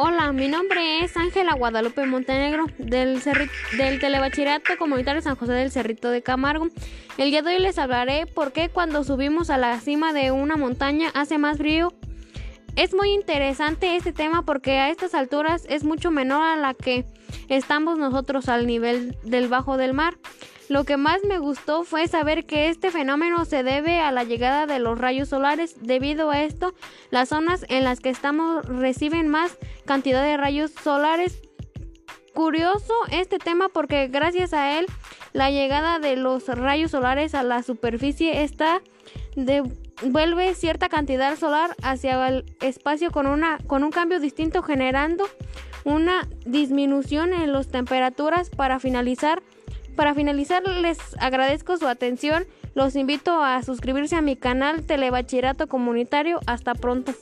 Hola, mi nombre es Ángela Guadalupe Montenegro del, Telebachillerato Comunitario San José del Cerrito de Camargo. El día de hoy les hablaré por qué cuando subimos a la cima de una montaña hace más frío. Es muy interesante este tema porque a estas alturas es mucho menor a la que estamos nosotros al nivel del bajo del mar. Lo que más me gustó fue saber que este fenómeno se debe a la llegada de los rayos solares. Debido a esto, las zonas en las que estamos reciben más cantidad de rayos solares. Curioso este tema porque gracias a él la llegada de los rayos solares a la superficie está devuelve cierta cantidad solar hacia el espacio con, una, con un cambio distinto generando una disminución en las temperaturas para finalizar para finalizar, les agradezco su atención. Los invito a suscribirse a mi canal Telebachillerato Comunitario. Hasta pronto.